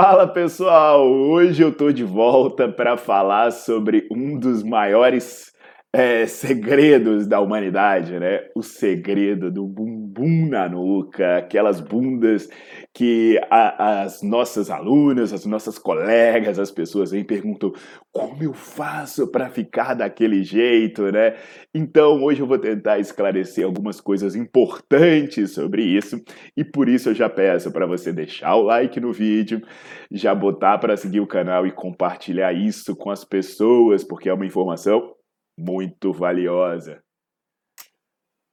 Fala pessoal, hoje eu tô de volta para falar sobre um dos maiores é, segredos da humanidade, né? O segredo do bumbum na nuca, aquelas bundas que a, as nossas alunas, as nossas colegas, as pessoas e perguntam como eu faço para ficar daquele jeito, né? Então hoje eu vou tentar esclarecer algumas coisas importantes sobre isso e por isso eu já peço para você deixar o like no vídeo, já botar para seguir o canal e compartilhar isso com as pessoas, porque é uma informação muito valiosa.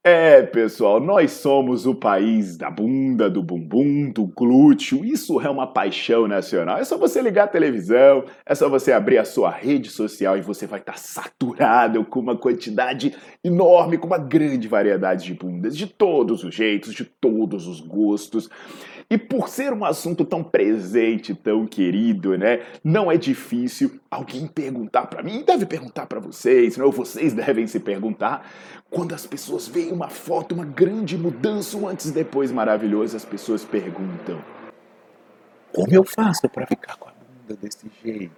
É, pessoal, nós somos o país da bunda, do bumbum, do glúteo. Isso é uma paixão nacional. É só você ligar a televisão, é só você abrir a sua rede social e você vai estar saturado com uma quantidade enorme, com uma grande variedade de bundas, de todos os jeitos, de todos os gostos. E por ser um assunto tão presente, tão querido, né? Não é difícil alguém perguntar para mim, deve perguntar para vocês, não? Vocês devem se perguntar quando as pessoas veem uma foto, uma grande mudança, um antes e depois maravilhoso, as pessoas perguntam: Como eu faço para ficar com a bunda desse jeito?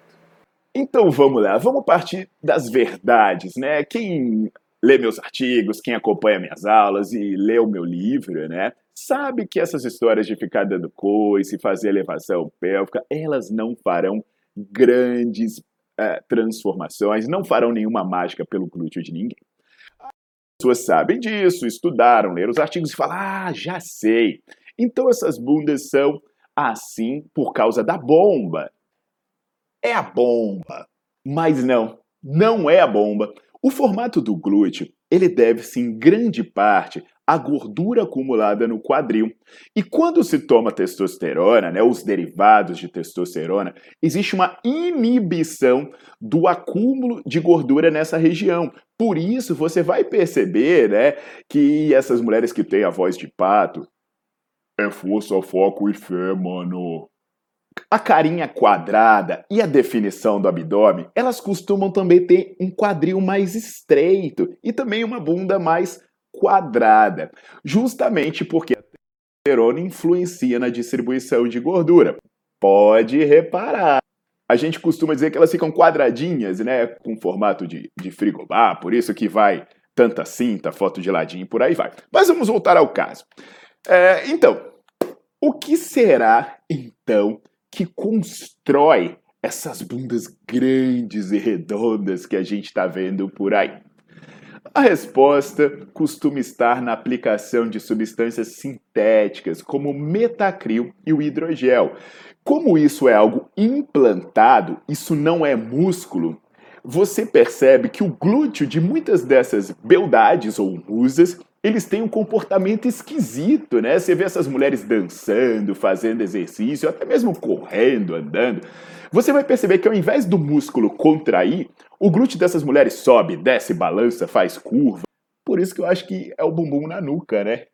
Então vamos lá, vamos partir das verdades, né? Quem lê meus artigos, quem acompanha minhas aulas e lê o meu livro, né? Sabe que essas histórias de ficar dando coice, fazer elevação pélvica, elas não farão grandes uh, transformações, não farão nenhuma mágica pelo glúteo de ninguém. As pessoas sabem disso, estudaram, leram os artigos e falam: ah, já sei. Então essas bundas são assim por causa da bomba. É a bomba. Mas não, não é a bomba. O formato do glúteo, ele deve-se em grande parte à gordura acumulada no quadril. E quando se toma testosterona, né, os derivados de testosterona, existe uma inibição do acúmulo de gordura nessa região. Por isso, você vai perceber, né, que essas mulheres que têm a voz de pato é força, foco e fé, mano. A carinha quadrada e a definição do abdômen, elas costumam também ter um quadril mais estreito e também uma bunda mais quadrada, justamente porque a testosterona influencia na distribuição de gordura. Pode reparar. A gente costuma dizer que elas ficam quadradinhas, né, com formato de, de frigobar, por isso que vai tanta cinta, foto de ladinho por aí vai. Mas vamos voltar ao caso. É, então, o que será, então, que constrói essas bundas grandes e redondas que a gente está vendo por aí? A resposta costuma estar na aplicação de substâncias sintéticas, como o metacril e o hidrogel. Como isso é algo implantado, isso não é músculo, você percebe que o glúteo de muitas dessas beldades ou musas eles têm um comportamento esquisito, né? Você vê essas mulheres dançando, fazendo exercício, até mesmo correndo, andando. Você vai perceber que ao invés do músculo contrair, o glúteo dessas mulheres sobe, desce, balança, faz curva. Por isso que eu acho que é o bumbum na nuca, né?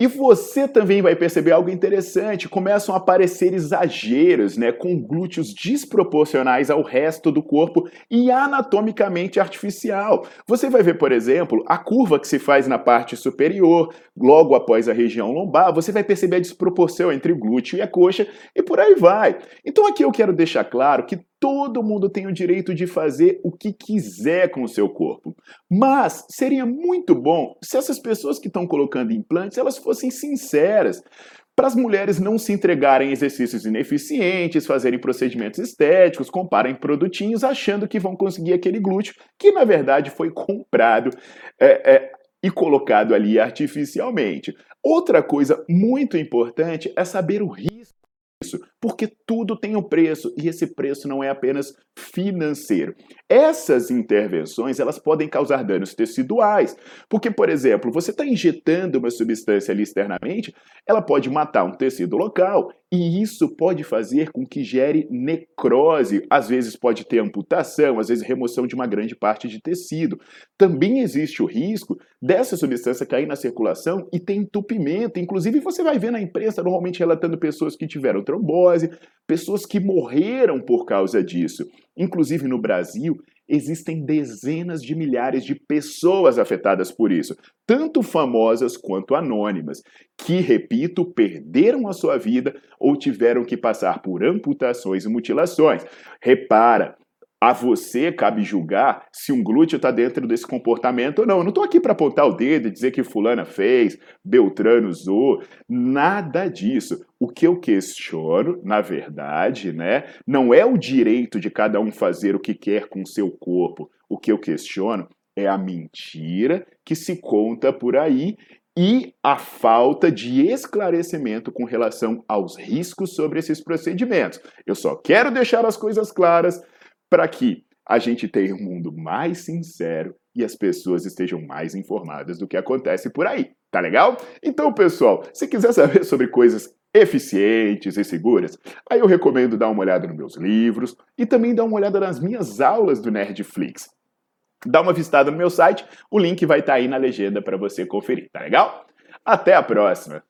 E você também vai perceber algo interessante, começam a aparecer exageros, né, com glúteos desproporcionais ao resto do corpo e anatomicamente artificial. Você vai ver, por exemplo, a curva que se faz na parte superior, logo após a região lombar, você vai perceber a desproporção entre o glúteo e a coxa e por aí vai. Então aqui eu quero deixar claro que Todo mundo tem o direito de fazer o que quiser com o seu corpo. Mas seria muito bom se essas pessoas que estão colocando implantes, elas fossem sinceras. para as mulheres não se entregarem exercícios ineficientes, fazerem procedimentos estéticos, comparem produtinhos, achando que vão conseguir aquele glúteo, que na verdade foi comprado é, é, e colocado ali artificialmente. Outra coisa muito importante é saber o risco disso, porque tudo tem um preço e esse preço não é apenas financeiro. Essas intervenções elas podem causar danos teciduais, porque, por exemplo, você está injetando uma substância ali externamente, ela pode matar um tecido local e isso pode fazer com que gere necrose, às vezes pode ter amputação, às vezes remoção de uma grande parte de tecido. Também existe o risco dessa substância cair na circulação e ter entupimento. Inclusive, você vai ver na imprensa normalmente relatando pessoas que tiveram trombose, pessoas que morreram por causa disso. Inclusive no Brasil, existem dezenas de milhares de pessoas afetadas por isso, tanto famosas quanto anônimas, que, repito, perderam a sua vida ou tiveram que passar por amputações e mutilações. Repara, a você cabe julgar se um glúteo está dentro desse comportamento ou não. Eu não estou aqui para apontar o dedo e dizer que fulana fez, Beltrano usou, nada disso. O que eu questiono, na verdade, né, não é o direito de cada um fazer o que quer com o seu corpo. O que eu questiono é a mentira que se conta por aí e a falta de esclarecimento com relação aos riscos sobre esses procedimentos. Eu só quero deixar as coisas claras para que a gente tenha um mundo mais sincero e as pessoas estejam mais informadas do que acontece por aí. Tá legal? Então, pessoal, se quiser saber sobre coisas eficientes e seguras, aí eu recomendo dar uma olhada nos meus livros e também dar uma olhada nas minhas aulas do Nerdflix. Dá uma visitada no meu site, o link vai estar tá aí na legenda para você conferir, tá legal? Até a próxima!